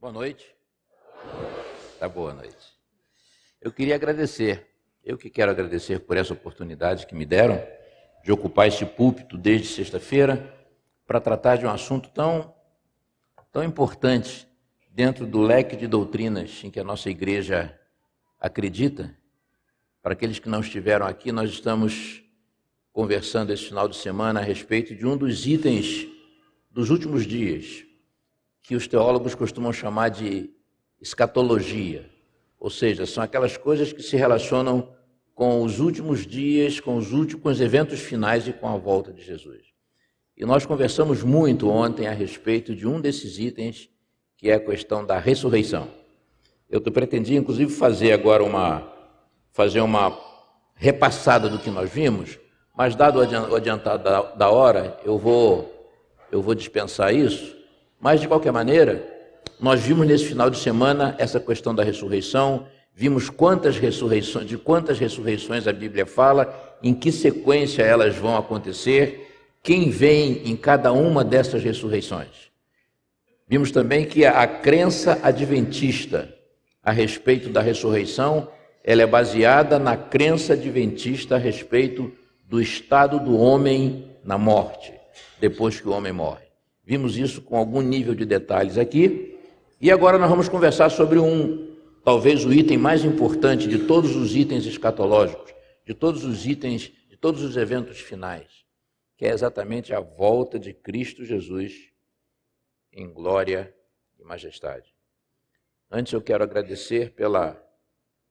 Boa noite. Tá boa noite. Eu queria agradecer, eu que quero agradecer por essa oportunidade que me deram de ocupar esse púlpito desde sexta-feira para tratar de um assunto tão, tão importante dentro do leque de doutrinas em que a nossa igreja acredita. Para aqueles que não estiveram aqui, nós estamos conversando esse final de semana a respeito de um dos itens dos últimos dias, que os teólogos costumam chamar de escatologia, ou seja, são aquelas coisas que se relacionam com os últimos dias, com os últimos com os eventos finais e com a volta de Jesus. E nós conversamos muito ontem a respeito de um desses itens, que é a questão da ressurreição. Eu pretendia inclusive fazer agora uma fazer uma repassada do que nós vimos, mas dado o adiantado da, hora, eu vou eu vou dispensar isso. Mas de qualquer maneira, nós vimos nesse final de semana essa questão da ressurreição, vimos quantas ressurreições, de quantas ressurreições a Bíblia fala, em que sequência elas vão acontecer, quem vem em cada uma dessas ressurreições. Vimos também que a, crença adventista a respeito da ressurreição, ela é baseada na crença adventista a respeito do estado do homem na morte, depois que o homem morre. Vimos isso com algum nível de detalhes aqui, e agora nós vamos conversar sobre um, talvez o item mais importante de todos os itens escatológicos, de todos os itens, de todos os eventos finais, que é exatamente a volta de Cristo Jesus em glória e majestade. Antes eu quero agradecer pela,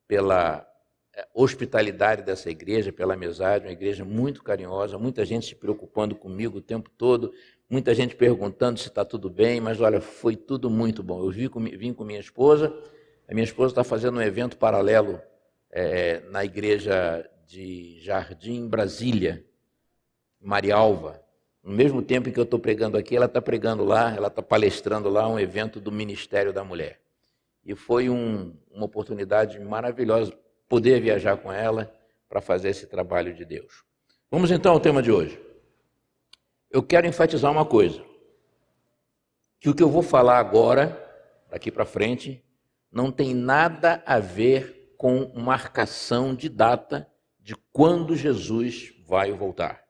pela eh, hospitalidade dessa igreja, pela amizade, uma igreja muito carinhosa, muita gente se preocupando comigo o tempo todo, muita gente perguntando se está tudo bem, mas olha, foi tudo muito bom. Eu vim com, vim com minha esposa, a minha esposa está fazendo um evento paralelo é, na igreja de Jardim Brasília, Marialva. No mesmo tempo em que eu estou pregando aqui, ela está pregando lá, ela está palestrando lá um evento do Ministério da Mulher. E foi um, uma oportunidade maravilhosa poder viajar com ela para fazer esse trabalho de Deus. Vamos então ao tema de hoje eu quero enfatizar uma coisa: que o que eu vou falar agora, daqui para frente, não tem nada a ver com marcação de data de quando Jesus vai voltar.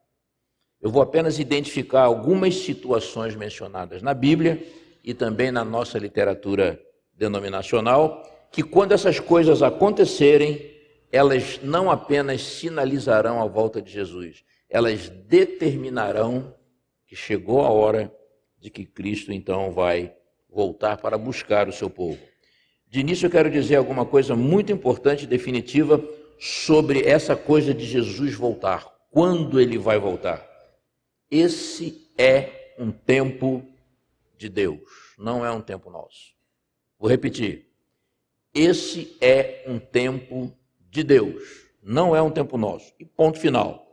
Eu vou apenas identificar algumas situações mencionadas na Bíblia e também na nossa literatura denominacional, que quando essas coisas acontecerem, elas não apenas sinalizarão a volta de Jesus, elas determinarão que chegou a hora de que Cristo então vai voltar para buscar o seu povo. De início eu quero dizer alguma coisa muito importante e definitiva sobre essa coisa de Jesus voltar. Quando ele vai voltar? Esse é um tempo de Deus, não é um tempo nosso. Vou repetir. Esse é um tempo de Deus, não é um tempo nosso. E ponto final.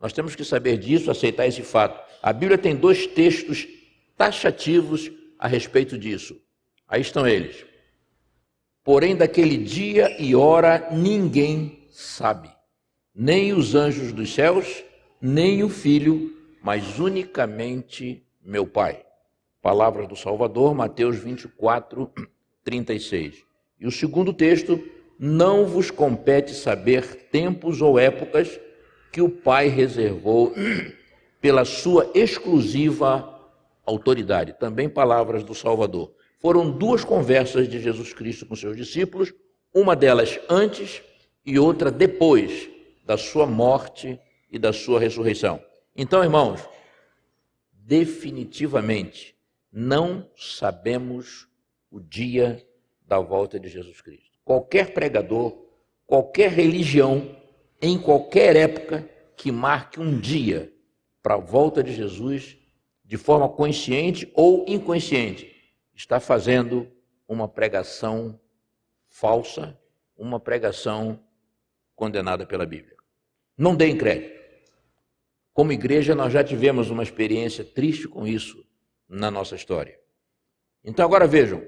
Nós temos que saber disso, aceitar esse fato. A Bíblia tem dois textos taxativos a respeito disso. Aí estão eles. Porém, daquele dia e hora ninguém sabe, nem os anjos dos céus, nem o Filho, mas unicamente meu Pai. Palavras do Salvador, Mateus 24, 36. E o segundo texto, não vos compete saber tempos ou épocas que o Pai reservou pela sua exclusiva autoridade. Também palavras do Salvador. Foram duas conversas de Jesus Cristo com seus discípulos, uma delas antes e outra depois da sua morte e da sua ressurreição. Então, irmãos, definitivamente não sabemos o dia da volta de Jesus Cristo. Qualquer pregador, qualquer religião, em qualquer época que marque um dia para a volta de Jesus, de forma consciente ou inconsciente, está fazendo uma pregação falsa, uma pregação condenada pela Bíblia. Não deem crédito. Como igreja, nós já tivemos uma experiência triste com isso na nossa história. Então, agora vejam: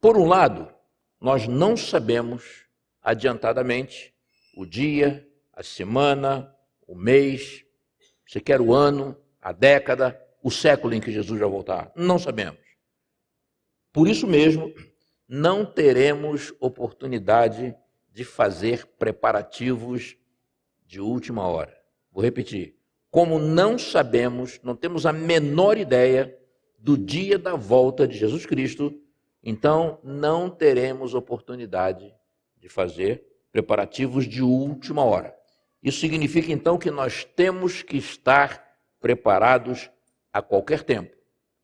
por um lado, nós não sabemos adiantadamente o dia, a semana, o mês, você quer o ano, a década, o século em que Jesus vai voltar? Não sabemos. Por isso mesmo, não teremos oportunidade de fazer preparativos de última hora. Vou repetir. Como não sabemos, não temos a menor ideia do dia da volta de Jesus Cristo, então não teremos oportunidade de fazer preparativos de última hora. Isso significa então que nós temos que estar preparados a qualquer tempo,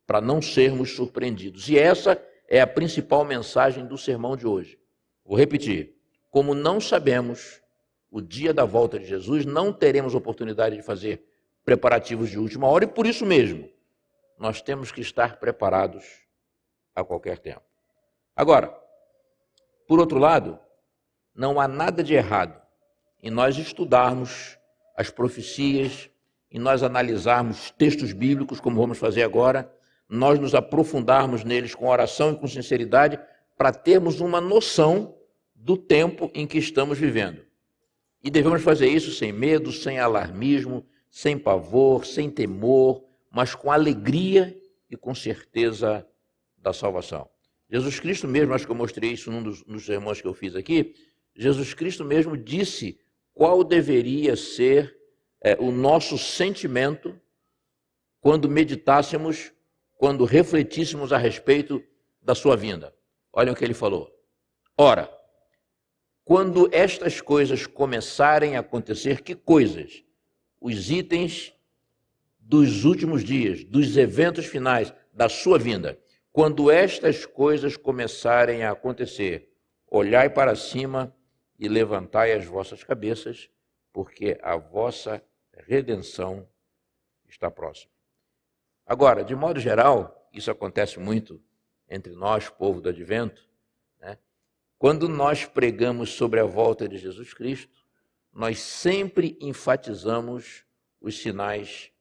para não sermos surpreendidos. E essa é a principal mensagem do sermão de hoje. Vou repetir: como não sabemos o dia da volta de Jesus, não teremos oportunidade de fazer preparativos de última hora e por isso mesmo nós temos que estar preparados a qualquer tempo. Agora, por outro lado, não há nada de errado em nós estudarmos as profecias, em nós analisarmos textos bíblicos, como vamos fazer agora, nós nos aprofundarmos neles com oração e com sinceridade, para termos uma noção do tempo em que estamos vivendo. E devemos fazer isso sem medo, sem alarmismo, sem pavor, sem temor, mas com alegria e com certeza da salvação. Jesus Cristo mesmo, acho que eu mostrei isso num dos, nos sermões que eu fiz aqui, Jesus Cristo mesmo disse qual deveria ser é, o nosso sentimento quando meditássemos quando refletíssemos a respeito da sua vinda. Olha o que ele falou. Ora, quando estas coisas começarem a acontecer, que coisas? Os itens dos últimos dias, dos eventos finais da sua vinda. Quando estas coisas começarem a acontecer, olhai para cima e levantai as vossas cabeças, porque a vossa redenção está próxima. Agora, de modo geral, isso acontece muito entre nós, povo do advento, né? quando nós pregamos sobre a volta de Jesus Cristo, nós sempre enfatizamos os sinais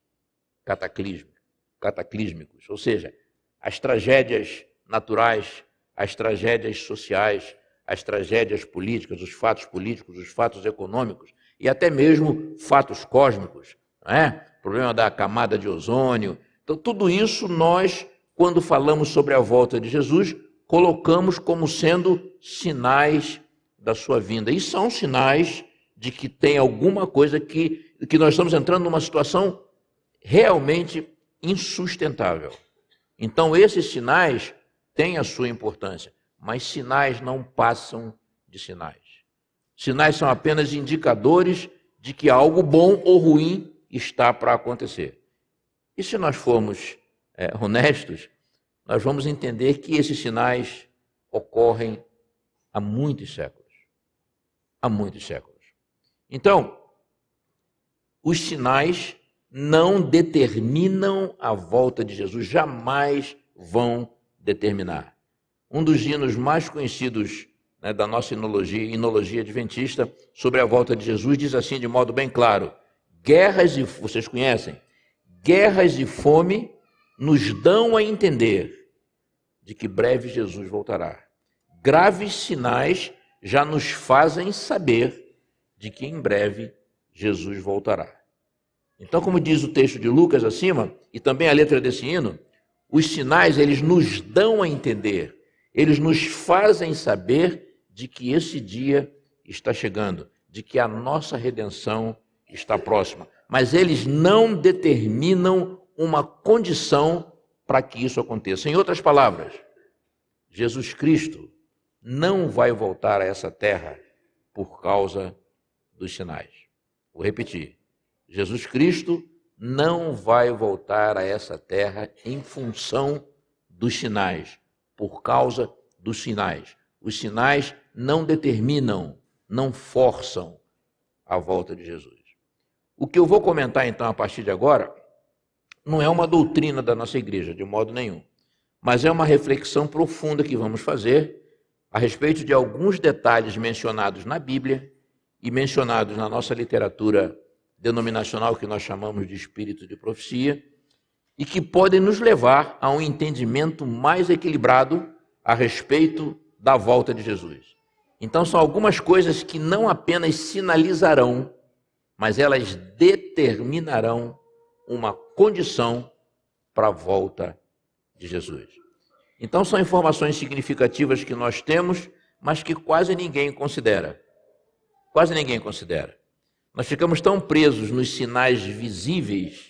cataclísmicos, ou seja, as tragédias naturais, as tragédias sociais, as tragédias políticas, os fatos políticos, os fatos econômicos e até mesmo fatos cósmicos, não é? O problema da camada de ozônio, então, tudo isso nós, quando falamos sobre a volta de Jesus, colocamos como sendo sinais da sua vinda. E são sinais de que tem alguma coisa que, que nós estamos entrando numa situação realmente insustentável. Então, esses sinais têm a sua importância, mas sinais não passam de sinais. Sinais são apenas indicadores de que algo bom ou ruim está para acontecer. E se nós formos é, honestos, nós vamos entender que esses sinais ocorrem há muitos séculos. Há muitos séculos. Então, os sinais não determinam a volta de Jesus, jamais vão determinar. Um dos hinos mais conhecidos né, da nossa inologia, inologia adventista sobre a volta de Jesus diz assim de modo bem claro: guerras e vocês conhecem, guerras e fome nos dão a entender de que breve Jesus voltará. Graves sinais já nos fazem saber de que em breve Jesus voltará. Então, como diz o texto de Lucas acima, e também a letra desse hino, os sinais eles nos dão a entender, eles nos fazem saber de que esse dia está chegando, de que a nossa redenção está próxima mas eles não determinam uma condição para que isso aconteça. Em outras palavras, Jesus Cristo não vai voltar a essa terra por causa dos sinais. Vou repetir. Jesus Cristo não vai voltar a essa terra em função dos sinais, por causa dos sinais. Os sinais não determinam, não forçam a volta de Jesus. O que eu vou comentar então a partir de agora não é uma doutrina da nossa igreja, de modo nenhum, mas é uma reflexão profunda que vamos fazer a respeito de alguns detalhes mencionados na Bíblia e mencionados na nossa literatura denominacional, que nós chamamos de espírito de profecia, e que podem nos levar a um entendimento mais equilibrado a respeito da volta de Jesus. Então, são algumas coisas que não apenas sinalizarão mas elas determinarão uma condição para a volta de Jesus. Então, são informações significativas que nós temos, mas que quase ninguém considera. Quase ninguém considera. Nós ficamos tão presos nos sinais visíveis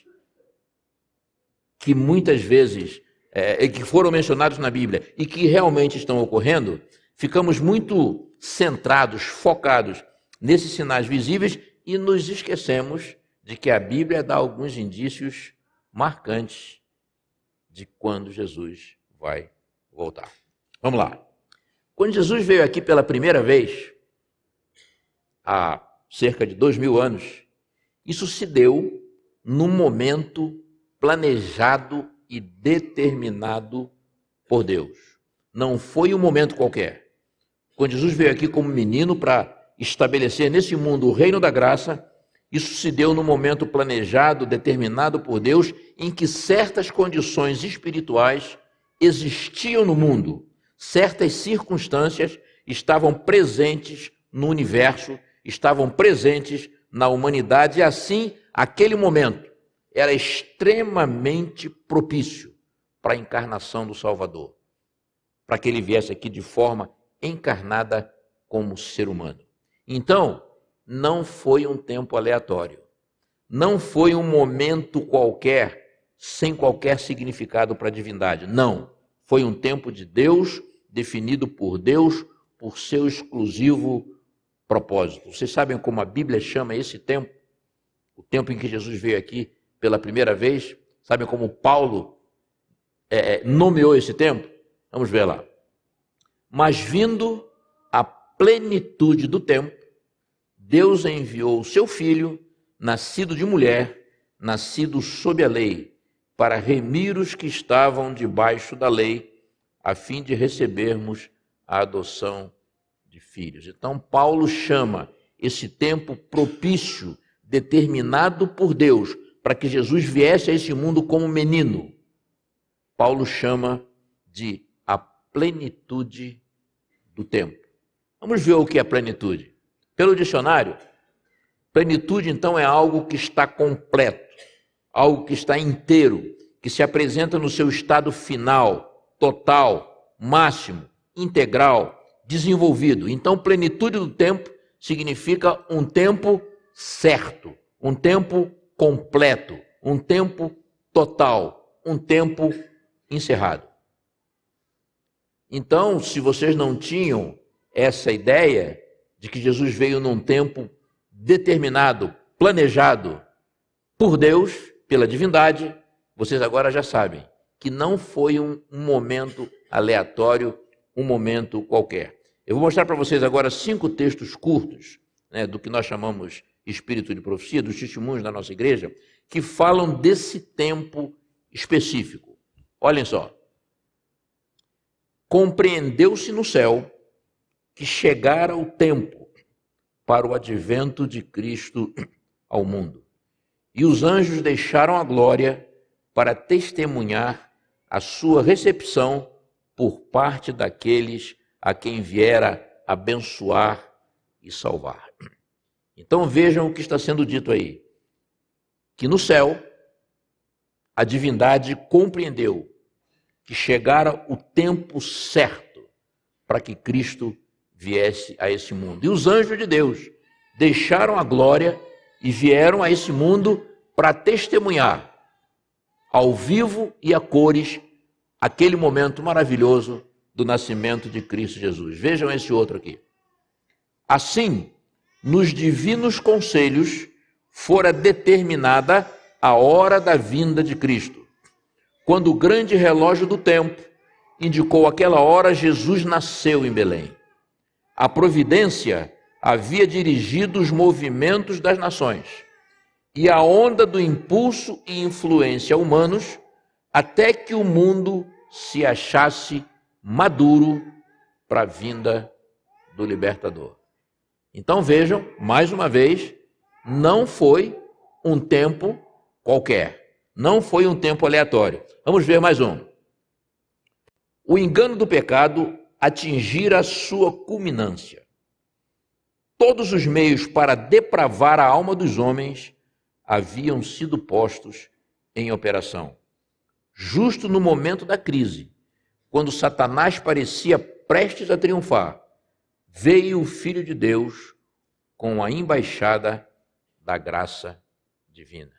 que muitas vezes, é, que foram mencionados na Bíblia e que realmente estão ocorrendo, ficamos muito centrados, focados nesses sinais visíveis e nos esquecemos de que a Bíblia dá alguns indícios marcantes de quando Jesus vai voltar. Vamos lá. Quando Jesus veio aqui pela primeira vez, há cerca de dois mil anos, isso se deu num momento planejado e determinado por Deus. Não foi um momento qualquer. Quando Jesus veio aqui como menino para estabelecer nesse mundo o reino da graça, isso se deu no momento planejado, determinado por Deus, em que certas condições espirituais existiam no mundo, certas circunstâncias estavam presentes no universo, estavam presentes na humanidade, e assim, aquele momento era extremamente propício para a encarnação do Salvador, para que ele viesse aqui de forma encarnada como ser humano. Então, não foi um tempo aleatório, não foi um momento qualquer sem qualquer significado para a divindade. Não. Foi um tempo de Deus, definido por Deus, por seu exclusivo propósito. Vocês sabem como a Bíblia chama esse tempo? O tempo em que Jesus veio aqui pela primeira vez? Sabem como Paulo é, é nomeou esse tempo? Vamos ver lá. Mas vindo a plenitude do tempo, Deus enviou o seu filho, nascido de mulher, nascido sob a lei, para remir os que estavam debaixo da lei, a fim de recebermos a adoção de filhos. Então, Paulo chama esse tempo propício, determinado por Deus, para que Jesus viesse a esse mundo como menino. Paulo chama de a plenitude do tempo. Vamos ver o que é plenitude. Pelo dicionário, plenitude então é algo que está completo algo que está inteiro, que se apresenta no seu estado final, total, máximo, integral, desenvolvido. Então, plenitude do tempo significa um tempo certo, um tempo completo, um tempo total, um tempo encerrado. Então, se vocês não tinham essa ideia de que Jesus veio num tempo determinado, planejado por Deus, pela divindade, vocês agora já sabem que não foi um, momento aleatório, um momento qualquer. Eu vou mostrar para vocês agora cinco textos curtos, né, do que nós chamamos espírito de profecia, dos testemunhos da nossa igreja, que falam desse tempo específico. Olhem só. Compreendeu-se no céu que chegara o tempo para o advento de Cristo ao mundo. E os anjos deixaram a glória para testemunhar a sua recepção por parte daqueles a quem viera abençoar e salvar. Então vejam o que está sendo dito aí: que no céu a divindade compreendeu que chegara o tempo certo para que Cristo viesse a esse mundo. E os anjos de Deus deixaram a glória e vieram a esse mundo para testemunhar ao vivo e a cores aquele momento maravilhoso do nascimento de Cristo Jesus. Vejam esse outro aqui. Assim, nos divinos conselhos fora determinada a hora da vinda de Cristo. Quando o grande relógio do tempo indicou aquela hora, Jesus nasceu em Belém. A providência havia dirigido os movimentos das nações e a onda do impulso e influência humanos até que o mundo se achasse maduro para a vinda do libertador. Então vejam, mais uma vez, não foi um tempo qualquer, não foi um tempo aleatório. Vamos ver mais um. O engano do pecado atingir a sua culminância todos os meios para depravar a alma dos homens haviam sido postos em operação. Justo no momento da crise, quando Satanás parecia prestes a triunfar, veio o Filho de Deus com a embaixada da graça divina.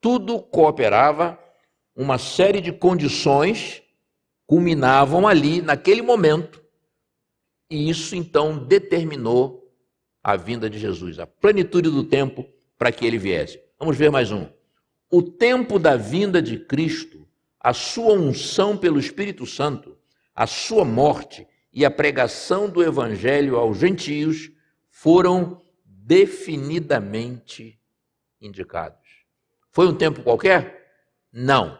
Tudo cooperava, uma série de condições culminavam ali, naquele momento, e isso então determinou a vinda de Jesus, a plenitude do tempo para que ele viesse. Vamos ver mais um. O tempo da vinda de Cristo, a sua unção pelo Espírito Santo, a sua morte e a pregação do evangelho aos gentios foram definidamente indicados. Foi um tempo qualquer? Não.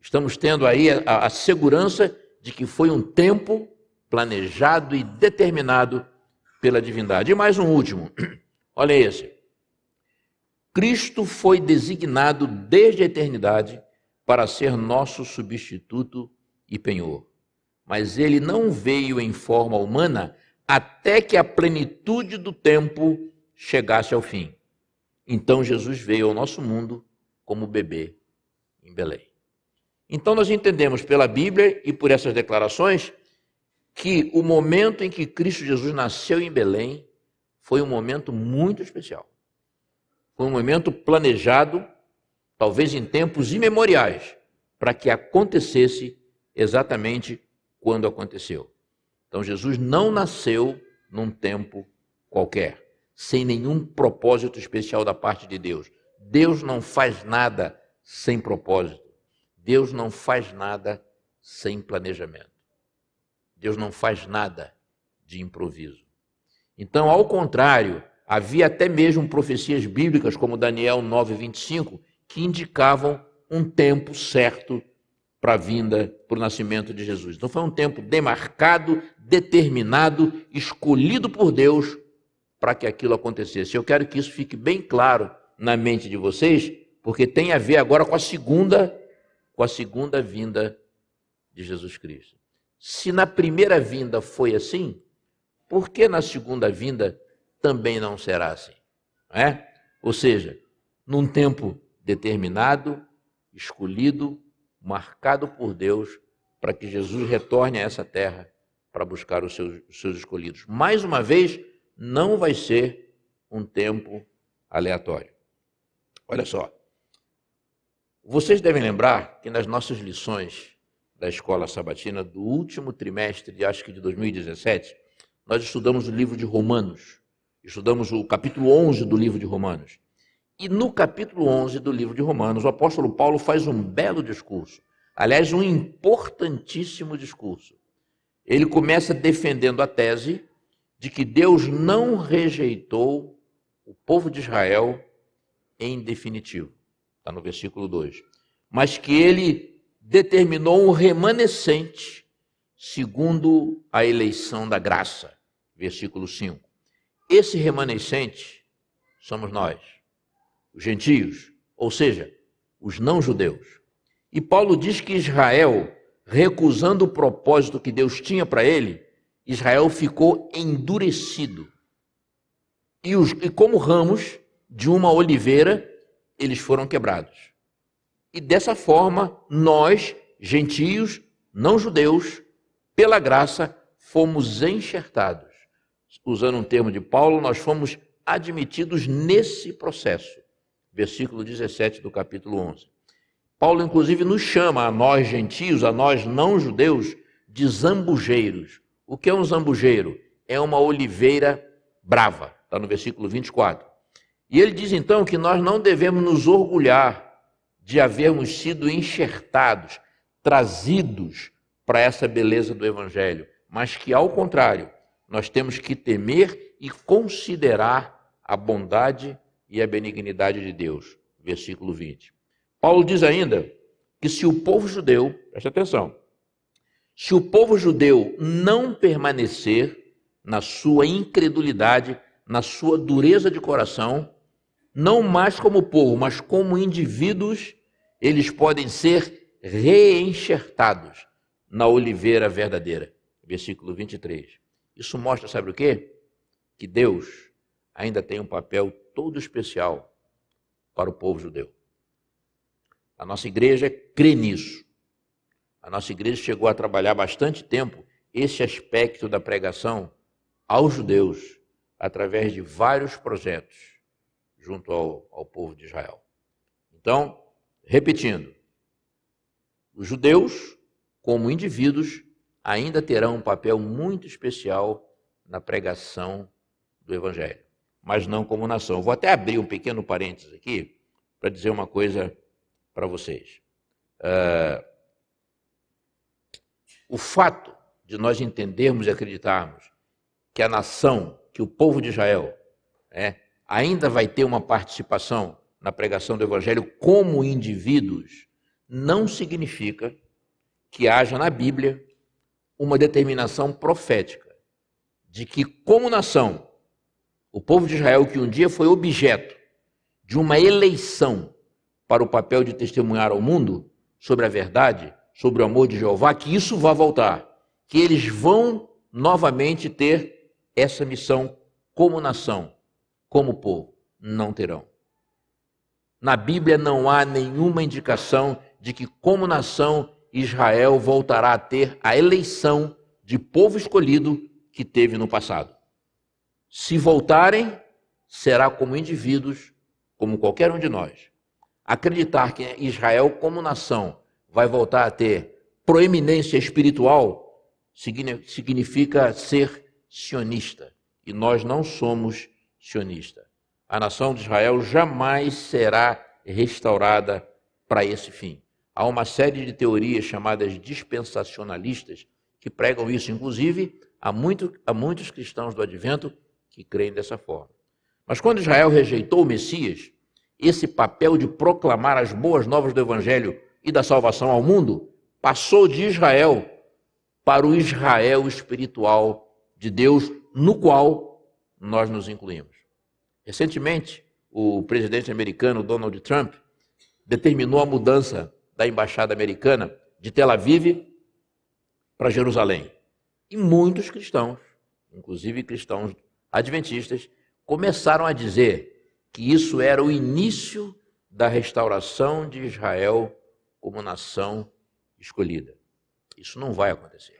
Estamos tendo aí a, a segurança de que foi um tempo planejado e determinado pela divindade. E mais um último. Olha esse. Cristo foi designado desde a eternidade para ser nosso substituto e penhor. Mas ele não veio em forma humana até que a plenitude do tempo chegasse ao fim. Então Jesus veio ao nosso mundo como bebê em Belém. Então nós entendemos pela Bíblia e por essas declarações que o momento em que Cristo Jesus nasceu em Belém foi um momento muito especial. Foi um momento planejado, talvez em tempos imemoriais, para que acontecesse exatamente quando aconteceu. Então Jesus não nasceu num tempo qualquer, sem nenhum propósito especial da parte de Deus. Deus não faz nada sem propósito. Deus não faz nada sem planejamento. Deus não faz nada de improviso. Então, ao contrário, havia até mesmo profecias bíblicas, como Daniel 9:25, que indicavam um tempo certo para a vinda, para o nascimento de Jesus. Então foi um tempo demarcado, determinado, escolhido por Deus para que aquilo acontecesse. Eu quero que isso fique bem claro na mente de vocês, porque tem a ver agora com a segunda, com a segunda vinda de Jesus Cristo. Se na primeira vinda foi assim, por que na segunda vinda também não será assim? É? Ou seja, num tempo determinado, escolhido, marcado por Deus, para que Jesus retorne a essa terra para buscar os seus, os seus escolhidos. Mais uma vez, não vai ser um tempo aleatório. Olha só. Vocês devem lembrar que nas nossas lições da escola sabatina do último trimestre, acho que de 2017, nós estudamos o livro de Romanos. Estudamos o capítulo 11 do livro de Romanos. E no capítulo 11 do livro de Romanos, o apóstolo Paulo faz um belo discurso. Aliás, um importantíssimo discurso. Ele começa defendendo a tese de que Deus não rejeitou o povo de Israel em definitivo. Está no versículo 2. Mas que ele determinou um remanescente segundo a eleição da graça. Versículo 5. Esse remanescente somos nós, os gentios, ou seja, os não-judeus. E Paulo diz que Israel, recusando o propósito que Deus tinha para ele, Israel ficou endurecido. E, os, e como ramos de uma oliveira, eles foram quebrados. E dessa forma, nós, gentios, não judeus, pela graça, fomos enxertados. Usando um termo de Paulo, nós fomos admitidos nesse processo. Versículo 17 do capítulo 11. Paulo, inclusive, nos chama a nós gentios, a nós não judeus, de zambujeiros. O que é um zambujeiro? É uma oliveira brava. Está no versículo 24. E ele diz então que nós não devemos nos orgulhar de havermos sido enxertados, trazidos para essa beleza do Evangelho, mas que, ao contrário, nós temos que temer e considerar a bondade e a benignidade de Deus. Versículo 20. Paulo diz ainda que se o povo judeu, preste atenção, se o povo judeu não permanecer na sua incredulidade, na sua dureza de coração, não mais como povo, mas como indivíduos eles podem ser reenxertados na oliveira verdadeira. Versículo 23. Isso mostra, sabe o quê? Que Deus ainda tem um papel todo especial para o povo judeu. A nossa igreja crê nisso. A nossa igreja chegou a trabalhar bastante tempo esse aspecto da pregação aos judeus através de vários projetos junto ao, ao povo de Israel. Então, repetindo, os judeus, como indivíduos, ainda terão um papel muito especial na pregação do Evangelho, mas não como nação. Vou até abrir um pequeno parênteses aqui para dizer uma coisa para vocês. Uh, o fato de nós entendermos e acreditarmos que a nação, que o povo de Israel, é, ainda vai ter uma participação na pregação do Evangelho como indivíduos, não significa que haja na Bíblia uma determinação profética de que, como nação, o povo de Israel, que um dia foi objeto de uma eleição para o papel de testemunhar ao mundo sobre a verdade, sobre o amor de Jeová, que isso vá voltar, que eles vão novamente ter essa missão como nação, como povo. Não terão. Na Bíblia não há nenhuma indicação de que, como nação, Israel voltará a ter a eleição de povo escolhido que teve no passado. Se voltarem, será como indivíduos, como qualquer um de nós. Acreditar que Israel, como nação, vai voltar a ter proeminência espiritual significa ser sionista. E nós não somos sionistas. A nação de Israel jamais será restaurada para esse fim. Há uma série de teorias chamadas dispensacionalistas que pregam isso, inclusive há, muito, há muitos cristãos do advento que creem dessa forma. Mas quando Israel rejeitou o Messias, esse papel de proclamar as boas novas do Evangelho e da salvação ao mundo passou de Israel para o Israel espiritual de Deus, no qual nós nos incluímos. Recentemente, o presidente americano Donald Trump determinou a mudança da embaixada americana de Tel Aviv para Jerusalém. E muitos cristãos, inclusive cristãos adventistas, começaram a dizer que isso era o início da restauração de Israel como nação escolhida. Isso não vai acontecer.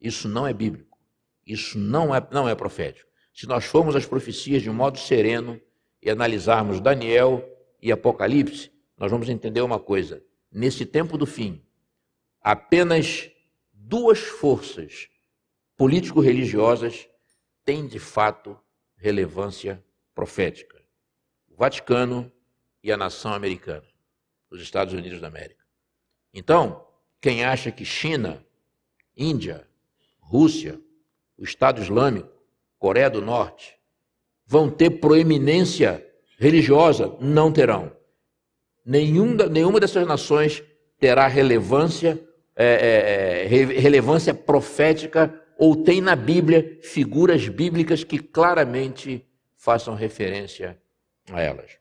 Isso não é bíblico. Isso não é, não é profético. Se nós formos às profecias de um modo sereno e analisarmos Daniel e Apocalipse, nós vamos entender uma coisa. Nesse tempo do fim, apenas duas forças político-religiosas têm de fato relevância profética: o Vaticano e a nação americana dos Estados Unidos da América. Então, quem acha que China, Índia, Rússia, o Estado Islâmico, Coreia do Norte, vão ter proeminência religiosa, não terão. Nenhum, nenhuma dessas nações terá relevância, é, é, é relevância profética ou tem na Bíblia figuras bíblicas que claramente façam referência a elas.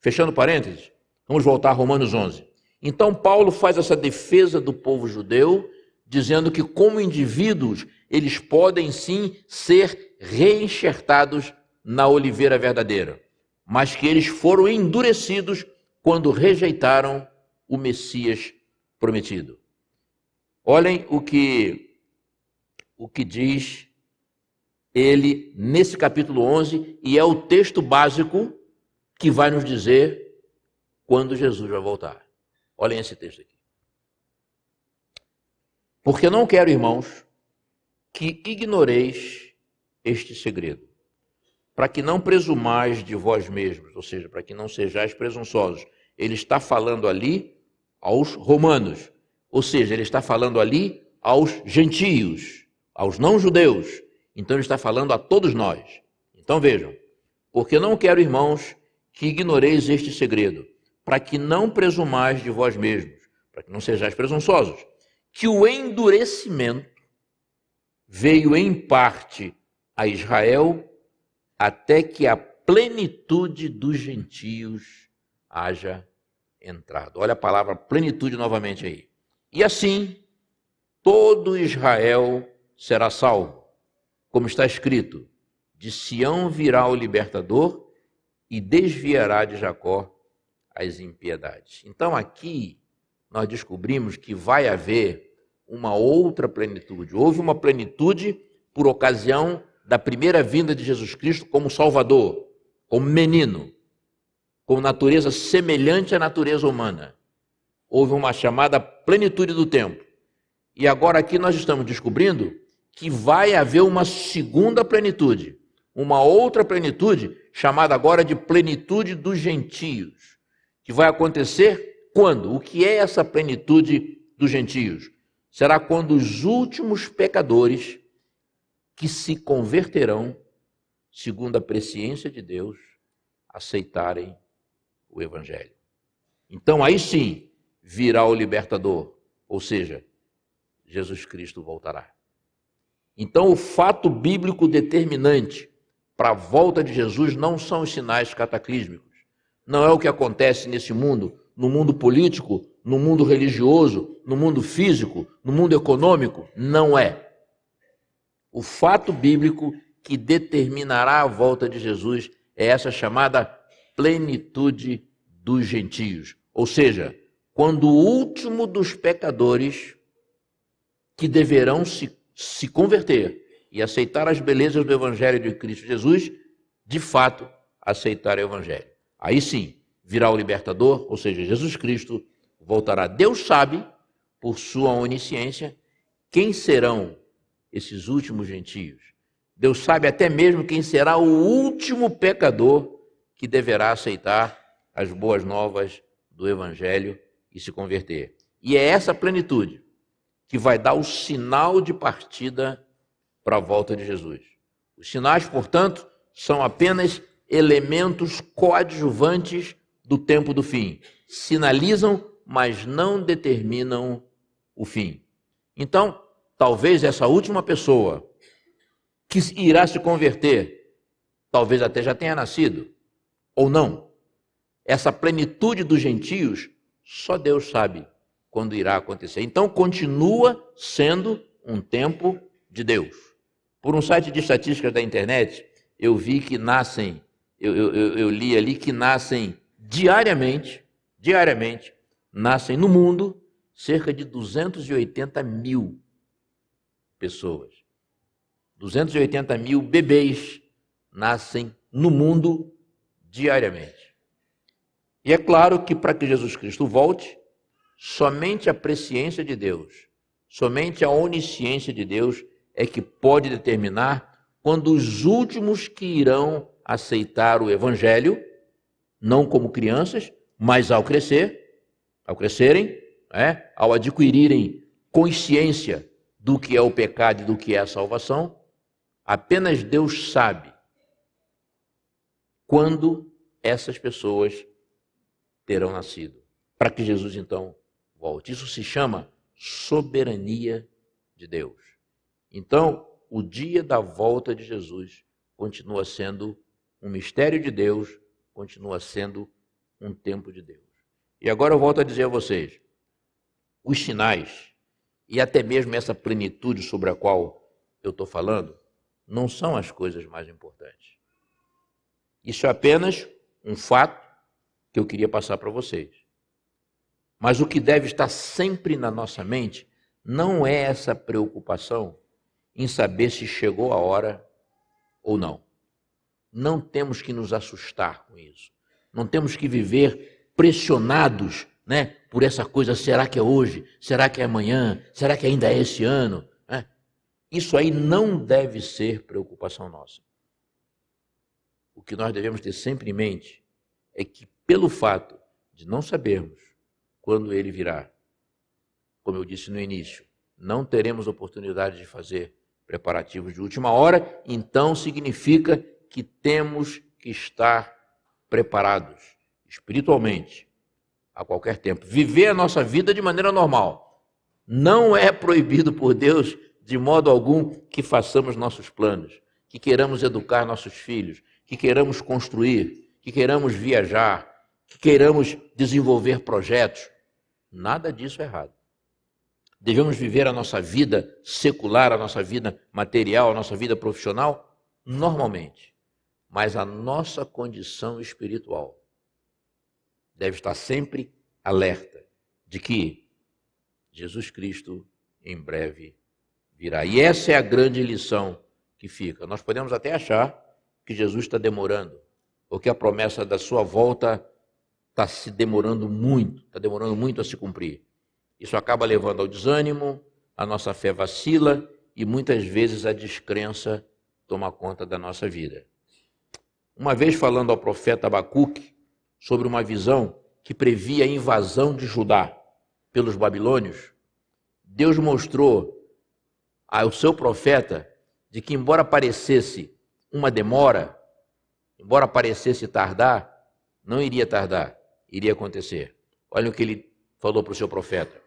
Fechando parênteses, Vamos voltar a Romanos 11. Então, Paulo faz essa defesa do povo judeu, dizendo que, como indivíduos, eles podem sim ser reenxertados na oliveira verdadeira, mas que eles foram endurecidos quando rejeitaram o Messias prometido. Olhem o que o que diz ele nesse capítulo 11 e é o texto básico que vai nos dizer quando Jesus vai voltar. Olhem esse texto aqui. Porque não quero, irmãos, que ignoreis este segredo, para que não presumais de vós mesmos, ou seja, para que não sejais presunçosos. Ele está falando ali aos romanos, ou seja, ele está falando ali aos gentios, aos não-judeus. Então ele está falando a todos nós. Então vejam, porque não quero, irmãos, que ignoreis este segredo, para que não presumais de vós mesmos, para que não sejais presunçosos, que o endurecimento veio em parte a Israel até que a plenitude dos gentios haja entrado. Olha a palavra plenitude novamente aí. E assim, todo Israel será salvo, como está escrito: de Sião virá o libertador e desviará de Jacó as impiedades. Então aqui nós descobrimos que vai haver uma outra plenitude. Houve uma plenitude por ocasião da primeira vinda de Jesus Cristo como Salvador, como menino, com natureza semelhante à natureza humana. Houve uma chamada plenitude do tempo. E agora aqui nós estamos descobrindo que vai haver uma segunda plenitude, uma outra plenitude, chamada agora de plenitude dos gentios, que vai acontecer quando? O que é essa plenitude dos gentios? Será quando os últimos pecadores que se converterão, segundo a presciência de Deus, aceitarem o Evangelho. Então aí sim virá o libertador, ou seja, Jesus Cristo voltará. Então o fato bíblico determinante para a volta de Jesus não são os sinais cataclísmicos. Não é o que acontece nesse mundo, no mundo político, no mundo religioso, no mundo físico, no mundo econômico. Não é. O fato bíblico que determinará a volta de Jesus é essa chamada plenitude dos gentios. Ou seja, quando o último dos pecadores que deverão se, se converter e aceitar as belezas do Evangelho de Cristo Jesus, de fato aceitar o Evangelho. Aí sim, virá o libertador, ou seja, Jesus Cristo voltará. Deus sabe, por sua onisciência, quem serão esses últimos gentios. Deus sabe até mesmo quem será o último pecador que deverá aceitar as boas novas do Evangelho e se converter. E é essa plenitude que vai dar o sinal de partida para a volta de Jesus. Os sinais, portanto, são apenas elementos coadjuvantes do tempo do fim. Sinalizam, mas não determinam o fim. Então, talvez essa última pessoa que irá se converter, talvez até já tenha nascido, ou não. Essa plenitude dos gentios, só Deus sabe quando irá acontecer. Então, continua sendo um tempo de Deus. Por um site de estatísticas da internet, eu vi que nascem, eu, eu, eu li ali que nascem diariamente, diariamente, nascem no mundo cerca de 280 mil pessoas. 280 mil bebês nascem no mundo diariamente. E é claro que para que Jesus Cristo volte, somente a presciência de Deus, somente a onisciência de Deus é que pode determinar quando os últimos que irão aceitar o Evangelho, não como crianças, mas ao crescer, ao crescerem, é, ao adquirirem consciência do que é o pecado e do que é a salvação, apenas Deus sabe quando essas pessoas terão nascido, para que Jesus então Isso se chama soberania de Deus. Então, o dia da volta de Jesus continua sendo um mistério de Deus, continua sendo um tempo de Deus. E agora eu volto a dizer a vocês: os sinais e até mesmo essa plenitude sobre a qual eu estou falando não são as coisas mais importantes. Isso é apenas um fato que eu queria passar para vocês. Mas o que deve estar sempre na nossa mente não é essa preocupação em saber se chegou a hora ou não. Não temos que nos assustar com isso. Não temos que viver pressionados né, por essa coisa: será que é hoje? Será que é amanhã? Será que ainda é esse ano? Né? Isso aí não deve ser preocupação nossa o que nós devemos ter sempre em mente é que, pelo fato de não sabermos quando ele virá, como eu disse no início, não teremos oportunidade de fazer preparativos de última hora, então significa que temos que estar preparados espiritualmente a qualquer tempo. Viver a nossa vida de maneira normal. Não é proibido por Deus de modo algum que façamos nossos planos, que queiramos educar nossos filhos, que queiramos construir, que queiramos viajar, que queiramos desenvolver projetos. Nada disso é errado. Devemos viver a nossa vida secular, a nossa vida material, a nossa vida profissional normalmente. Mas a nossa condição espiritual deve estar sempre alerta, de que Jesus Cristo em breve virá. E essa é a grande lição que fica. Nós podemos até achar que Jesus está demorando, ou que a promessa da sua volta está se demorando muito, está demorando muito a se cumprir. Isso acaba levando ao desânimo, a nossa fé vacila e muitas vezes a descrença toma conta da nossa vida. Uma vez falando ao profeta Abacuque sobre uma visão que previa a invasão de Judá pelos babilônios, Deus mostrou ao seu profeta de que, embora parecesse uma demora, embora parecesse tardar, não iria tardar, iria acontecer. Olha o que ele falou para o seu profeta.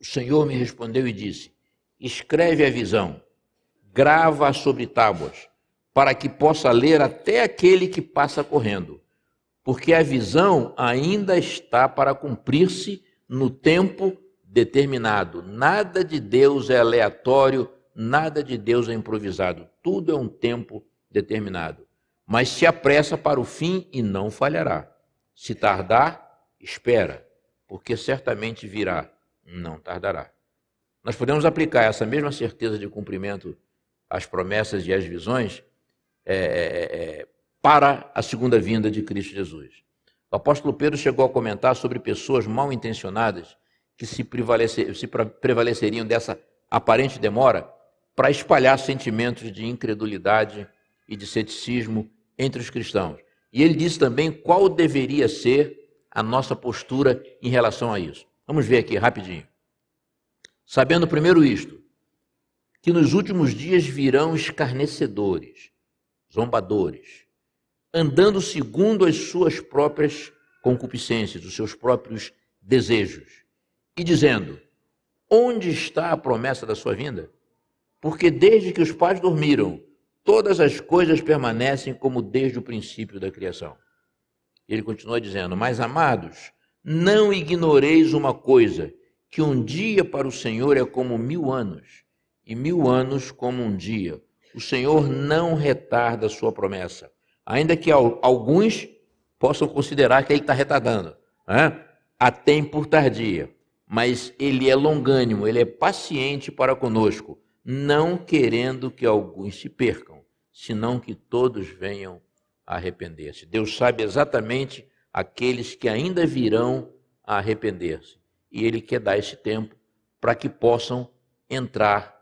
O Senhor me respondeu e disse: Escreve a visão, grava sobre tábuas, para que possa ler até aquele que passa correndo, porque a visão ainda está para cumprir-se no tempo determinado. Nada de Deus é aleatório, nada de Deus é improvisado. Tudo é um tempo determinado. Mas se apressa para o fim e não falhará. Se tardar, espera, porque certamente virá, não tardará. Nós podemos aplicar essa mesma certeza de cumprimento às promessas e às visões é, é, é para a segunda vinda de Cristo Jesus. O apóstolo Pedro chegou a comentar sobre pessoas mal intencionadas que se, prevalecer, se prevaleceriam dessa aparente demora para espalhar sentimentos de incredulidade e de ceticismo entre os cristãos. E ele disse também qual deveria ser a nossa postura em relação a isso. Vamos ver aqui rapidinho. Sabendo primeiro isto, que nos últimos dias virão escarnecedores, zombadores, andando segundo as suas próprias concupiscências, os seus próprios desejos e dizendo: Onde está a promessa da sua vinda? Porque desde que os pais dormiram, todas as coisas permanecem como desde o princípio da criação. Ele continua dizendo: Mas amados, não ignoreis uma coisa, que um dia para o Senhor é como mil anos, e mil anos como um dia. O Senhor não retarda a sua promessa, ainda que alguns possam considerar que ele está retardando, né? a tem por tardia mas ele é longânimo, ele é paciente para conosco, não querendo que alguns se percam, senão que todos venham a arrepender-se. Deus sabe exatamente aqueles que ainda virão a arrepender-se, e ele quer dar esse tempo para que possam entrar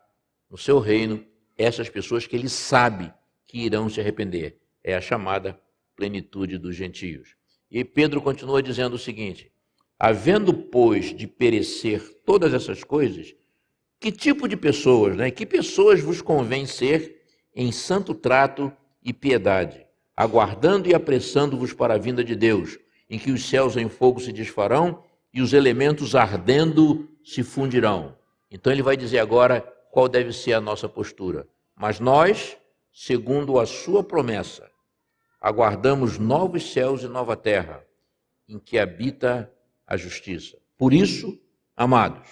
no seu reino essas pessoas que ele sabe que irão se arrepender. É a chamada plenitude dos gentios. E Pedro continua dizendo o seguinte: Havendo, pois, de perecer todas essas coisas, que tipo de pessoas, né? Que pessoas vos convém ser em santo trato e piedade, aguardando e apressando-vos para a vinda de Deus, em que os céus em fogo se desfarão e os elementos ardendo se fundirão. Então ele vai dizer agora qual deve ser a nossa postura. Mas nós, segundo a sua promessa, aguardamos novos céus e nova terra, em que habita a justiça. Por isso, amados,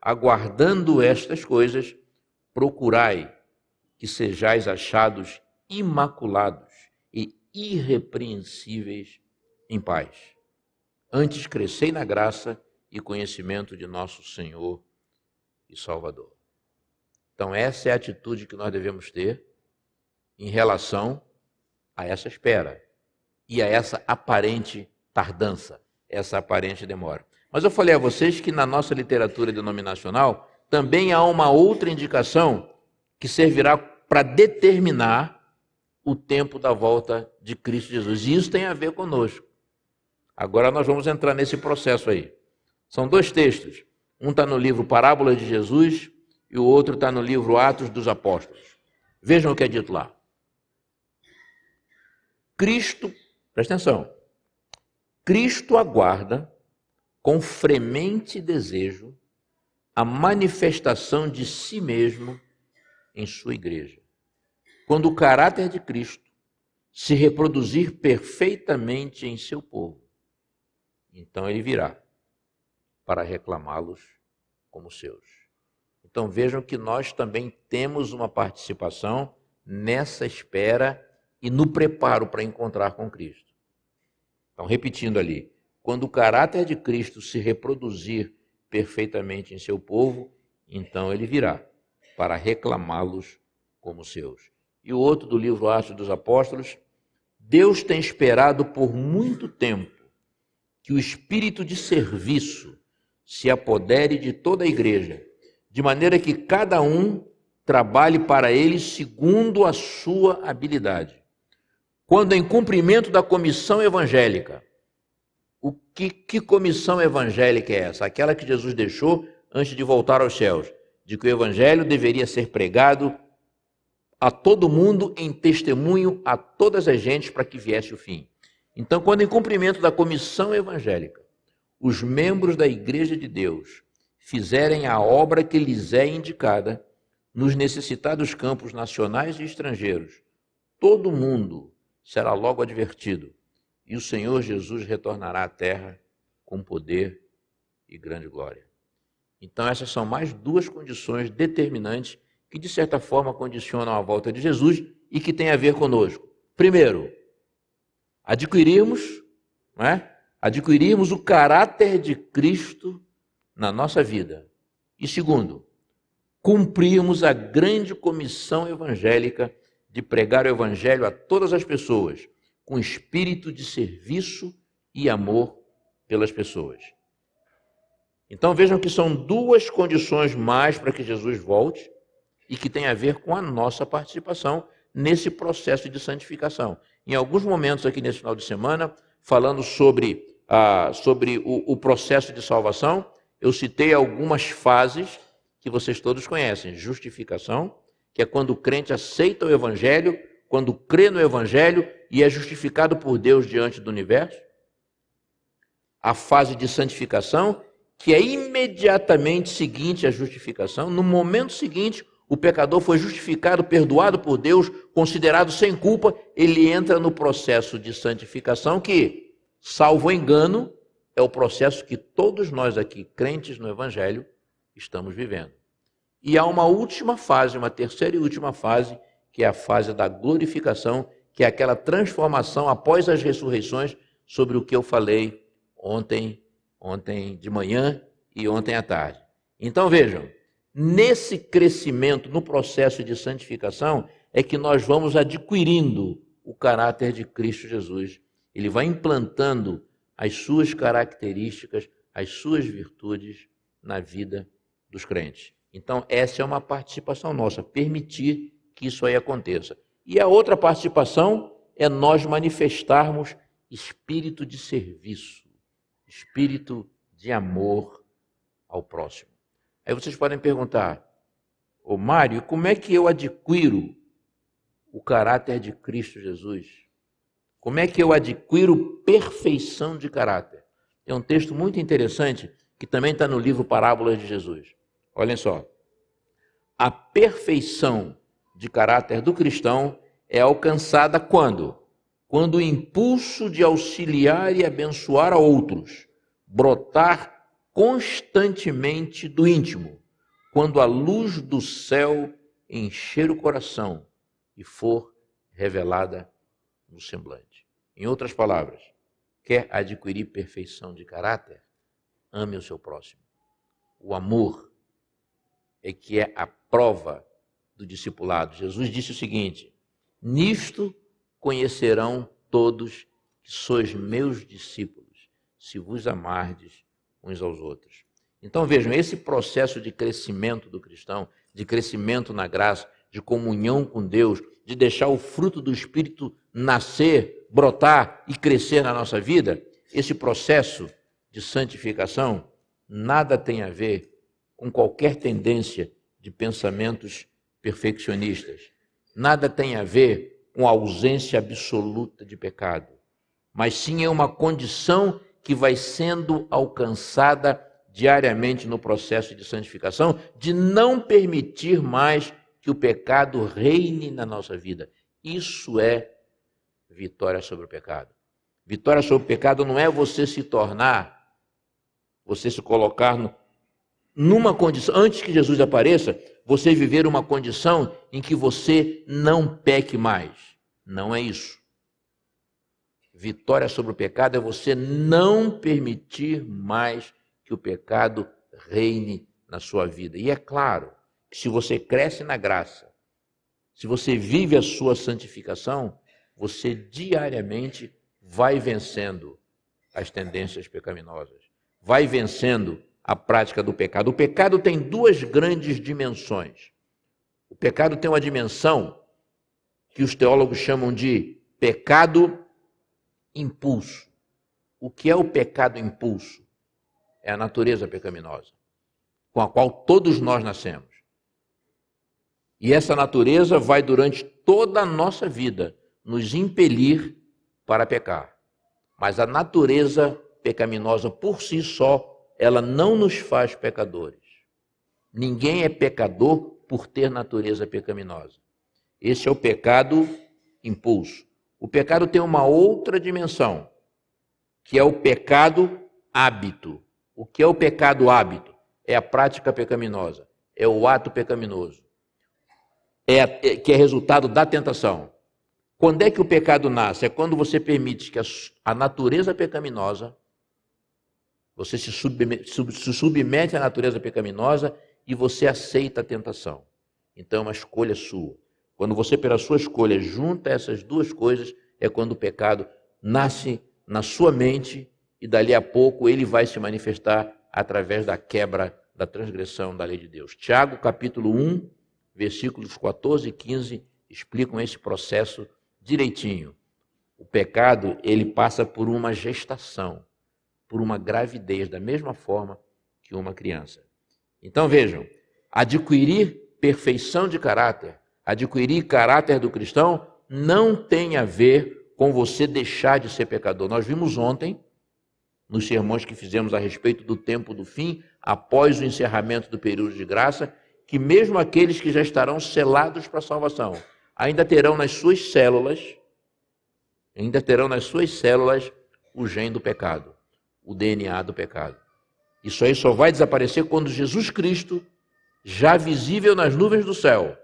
aguardando estas coisas, procurai que sejais achados imaculados e irrepreensíveis em paz. Antes crescei na graça e conhecimento de nosso Senhor e Salvador. Então, essa é a atitude que nós devemos ter em relação a essa espera e a essa aparente tardança essa aparente demora. Mas eu falei a vocês que na nossa literatura denominacional também há uma outra indicação que servirá para determinar o tempo da volta de Cristo Jesus. E isso tem a ver conosco. Agora nós vamos entrar nesse processo aí. São dois textos. Um está no livro Parábola de Jesus e o outro está no livro Atos dos Apóstolos. Vejam o que é dito lá. Cristo, presta atenção, Cristo aguarda com fremente desejo a manifestação de si mesmo em sua igreja. Quando o caráter de Cristo se reproduzir perfeitamente em seu povo, então ele virá para reclamá-los como seus. Então vejam que nós também temos uma participação nessa espera e no preparo para encontrar com Cristo. Então, repetindo ali: quando o caráter de Cristo se reproduzir perfeitamente em seu povo, então ele virá para reclamá-los como seus. E o outro do livro Atos dos Apóstolos, Deus tem esperado por muito tempo que o espírito de serviço se apodere de toda a igreja, de maneira que cada um trabalhe para ele segundo a sua habilidade. Quando em cumprimento da comissão evangélica, o que, que comissão evangélica é essa? Aquela que Jesus deixou antes de voltar aos céus, de que o evangelho deveria ser pregado a todo mundo em testemunho a todas as gentes para que viesse o fim. Então, quando em cumprimento da comissão evangélica, os membros da Igreja de Deus fizerem a obra que lhes é indicada nos necessitados campos nacionais e estrangeiros, todo mundo será logo advertido e o Senhor Jesus retornará à terra com poder e grande glória. Então, essas são mais duas condições determinantes que, de certa forma, condicionam a volta de Jesus e que têm a ver conosco. Primeiro, adquirirmos, não é? adquirirmos o caráter de Cristo na nossa vida. E segundo, cumprirmos a grande comissão evangélica de pregar o evangelho a todas as pessoas, com espírito de serviço e amor pelas pessoas. Então vejam que são duas condições mais para que Jesus volte e que tem a ver com a nossa participação nesse processo de santificação. Em alguns momentos aqui nesse final de semana, falando sobre, ah, sobre o, o processo de salvação, eu citei algumas fases que vocês todos conhecem: justificação, que é quando o crente aceita o evangelho, quando crê no evangelho e é justificado por Deus diante do universo. A fase de santificação, que é imediatamente seguinte à justificação, no momento seguinte, o pecador foi justificado, perdoado por Deus, considerado sem culpa, ele entra no processo de santificação que, salvo engano, é o processo que todos nós aqui, crentes no Evangelho, estamos vivendo. E há uma última fase, uma terceira e última fase, que é a fase da glorificação, que é aquela transformação após as ressurreições, sobre o que eu falei ontem, ontem de manhã e ontem à tarde. Então vejam, nesse crescimento, no processo de santificação, é que nós vamos adquirindo o caráter de Cristo Jesus. Ele vai implantando as suas características, as suas virtudes na vida dos crentes. Então, essa é uma participação nossa, permitir que isso aí aconteça. E a outra participação é nós manifestarmos espírito de serviço, espírito de amor ao próximo. Aí vocês podem perguntar, ô Mário, como é que eu adquiro o caráter de Cristo Jesus? Como é que eu adquiro perfeição de caráter? É um texto muito interessante que também está no livro Parábolas de Jesus. Olhem só. A perfeição de caráter do cristão é alcançada quando? Quando o impulso de auxiliar e abençoar a outros brotar constantemente do íntimo, quando a luz do céu encher o coração e for revelada no semblante. Em outras palavras, quer adquirir perfeição de caráter? Ame o seu próximo. O amor é que é a prova do discipulado. Jesus disse o seguinte: Nisto conhecerão todos que sois meus discípulos, se vos amardes uns aos outros. Então vejam, esse processo de crescimento do cristão, de crescimento na graça, de comunhão com Deus, de deixar o fruto do Espírito nascer, brotar e crescer na nossa vida, esse processo de santificação nada tem a ver com qualquer tendência de pensamentos perfeccionistas. Nada tem a ver com a ausência absoluta de pecado, mas sim é uma condição que vai sendo alcançada diariamente no processo de santificação, de não permitir mais que o pecado reine na nossa vida. Isso é vitória sobre o pecado. Vitória sobre o pecado não é você se tornar, você se colocar no, numa condição, antes que Jesus apareça, você viver uma condição em que você não peque mais. Não é isso. Vitória sobre o pecado é você não permitir mais que o pecado reine na sua vida. E é claro que se você cresce na graça, se você vive a sua santificação, você diariamente vai vencendo as tendências pecaminosas, vai vencendo a prática do pecado. O pecado tem duas grandes dimensões. O pecado tem uma dimensão que os teólogos chamam de pecado impulso. O que é o pecado impulso? É a natureza pecaminosa, com a qual todos nós nascemos. E essa natureza vai durante toda a nossa vida nos impelir para pecar. Mas a natureza pecaminosa por si só, ela não nos faz pecadores. Ninguém é pecador por ter natureza pecaminosa. Esse é o pecado impulso. O pecado tem uma outra dimensão, que é o pecado hábito. O que é o pecado hábito? É a prática pecaminosa, é o ato pecaminoso, é, é que é resultado da tentação. Quando é que o pecado nasce? É quando você permite que a, a natureza pecaminosa, você se sub, se submete à natureza pecaminosa e você aceita a tentação. Então é uma escolha sua. Quando você, pela sua escolha, junta essas duas coisas, é quando o pecado nasce na sua mente e dali a pouco ele vai se manifestar através da quebra da transgressão da lei de Deus. Tiago, capítulo 1, versículos 14 e 15 explicam esse processo direitinho. O pecado, ele passa por uma gestação, por uma gravidez, da mesma forma que uma criança. Então vejam, adquirir perfeição de caráter, adquirir caráter do cristão, não tem a ver com você deixar de ser pecador. Nós vimos ontem, nos sermões que fizemos a respeito do tempo do fim, após o encerramento do período de graça, que mesmo aqueles que já estarão selados para a salvação, ainda terão nas suas células, ainda terão nas suas células o gene do pecado, o DNA do pecado. Isso aí só vai desaparecer quando Jesus Cristo, já visível nas nuvens do céu,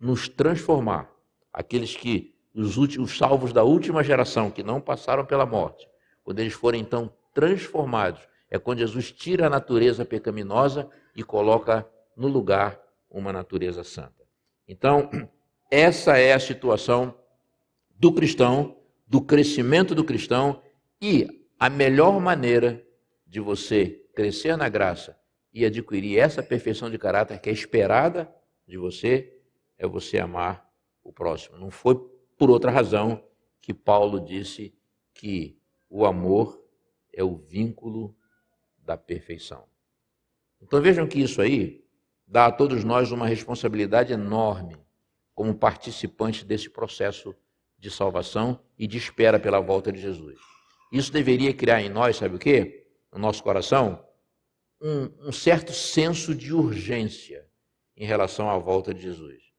nos transformar. Aqueles que, os, últimos, os salvos da última geração, que não passaram pela morte, quando eles forem então transformados, é quando Jesus tira a natureza pecaminosa e coloca no lugar uma natureza santa. Então, essa é a situação do cristão, do crescimento do cristão e a melhor maneira de você crescer na graça e adquirir essa perfeição de caráter que é esperada de você é você amar o próximo. Não foi por outra razão que Paulo disse que o amor é o vínculo da perfeição. Então vejam que isso aí dá a todos nós uma responsabilidade enorme como participantes desse processo de salvação e de espera pela volta de Jesus. Isso deveria criar em nós, sabe o quê? No nosso coração, um, um certo senso de urgência em relação à volta de Jesus.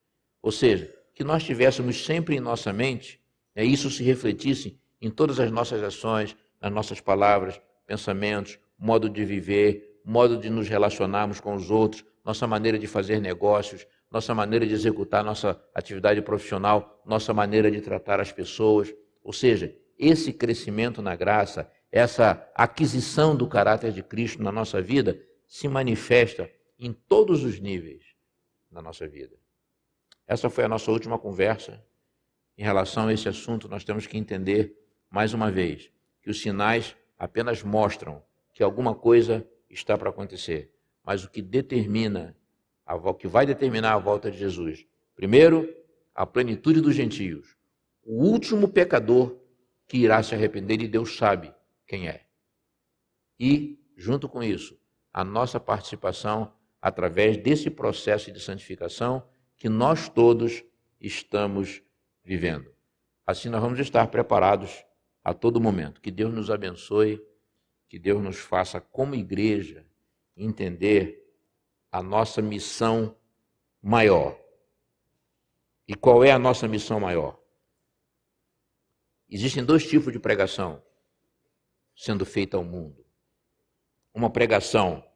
Ou seja, que nós tivéssemos sempre em nossa mente, é isso se refletisse em todas as nossas ações, nas nossas palavras, pensamentos, modo de viver, modo de nos relacionarmos com os outros, nossa maneira de fazer negócios, nossa maneira de executar nossa atividade profissional, nossa maneira de tratar as pessoas. Ou seja, esse crescimento na graça, essa aquisição do caráter de Cristo na nossa vida, se manifesta em todos os níveis da nossa vida. Essa foi a nossa última conversa. Em relação a esse assunto, nós temos que entender, mais uma vez, que os sinais apenas mostram que alguma coisa está para acontecer, mas o que determina a, que vai determinar a volta de Jesus. Primeiro, a plenitude dos gentios. O último pecador que irá se arrepender e Deus sabe quem é. E, junto com isso, a nossa participação através desse processo de santificação que nós todos estamos vivendo. Assim nós vamos estar preparados a todo momento. Que Deus nos abençoe, que Deus nos faça, como igreja, entender a nossa missão maior. E qual é a nossa missão maior? Existem dois tipos de pregação sendo feita ao mundo. Uma pregação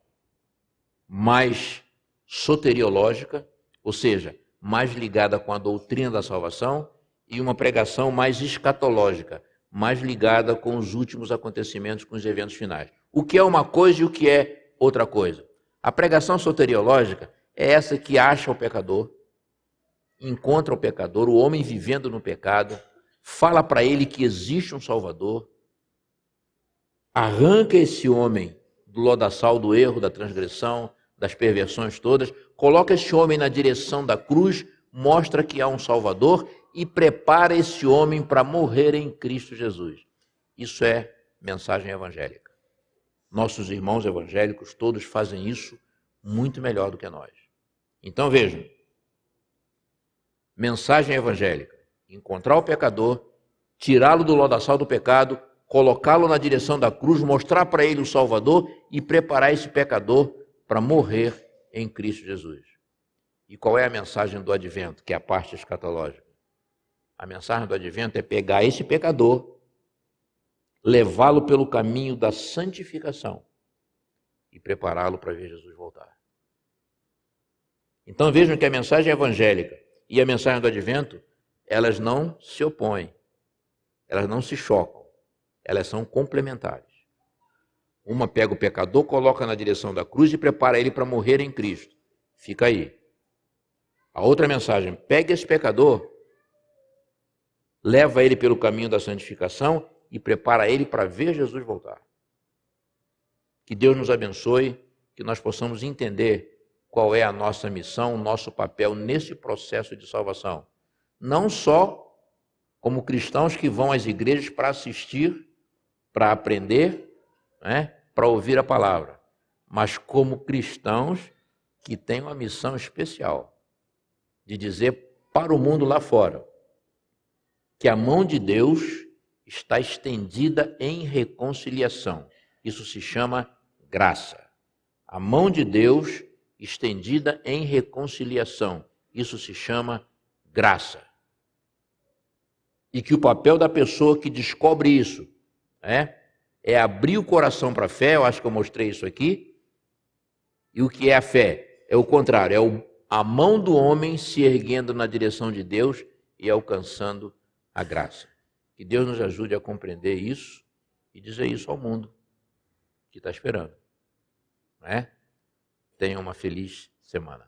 mais soteriológica, ou seja, mais ligada com a doutrina da salvação, e uma pregação mais escatológica, mais ligada com os últimos acontecimentos, com os eventos finais. O que é uma coisa e o que é outra coisa. A pregação soteriológica é essa que acha o pecador, encontra o pecador, o homem vivendo no pecado, fala para ele que existe um Salvador, arranca esse homem do lodaçal do erro, da transgressão, das perversões todas, coloca esse homem na direção da cruz, mostra que há um Salvador e prepara esse homem para morrer em Cristo Jesus. Isso é mensagem evangélica. Nossos irmãos evangélicos todos fazem isso muito melhor do que nós. Então vejam: mensagem evangélica, encontrar o pecador, tirá-lo do lodaçal do pecado, colocá-lo na direção da cruz, mostrar para ele o Salvador e preparar esse pecador para morrer em Cristo Jesus. E qual é a mensagem do advento, que é a parte escatológica? A mensagem do advento é pegar esse pecador, levá-lo pelo caminho da santificação e prepará-lo para ver Jesus voltar. Então vejam que a mensagem evangélica e a mensagem do advento, elas não se opõem, elas não se chocam, elas são complementares. Uma pega o pecador, coloca na direção da cruz e prepara ele para morrer em Cristo. Fica aí. A outra mensagem, pega esse pecador, leva ele pelo caminho da santificação e prepara ele para ver Jesus voltar. Que Deus nos abençoe, que nós possamos entender qual é a nossa missão, o nosso papel nesse processo de salvação. Não só como cristãos que vão às igrejas para assistir, para aprender, né, para ouvir a palavra, mas como cristãos que têm uma missão especial de dizer para o mundo lá fora que a mão de Deus está estendida em reconciliação. Isso se chama graça. A mão de Deus estendida em reconciliação. Isso se chama graça. E que o papel da pessoa que descobre isso é, é abrir o coração para a fé, eu acho que eu mostrei isso aqui. E o que é a fé? É o contrário, é o, a mão do homem se erguendo na direção de Deus e alcançando a graça. Que Deus nos ajude a compreender isso e dizer isso ao mundo que está esperando. Não é? Tenha uma feliz semana.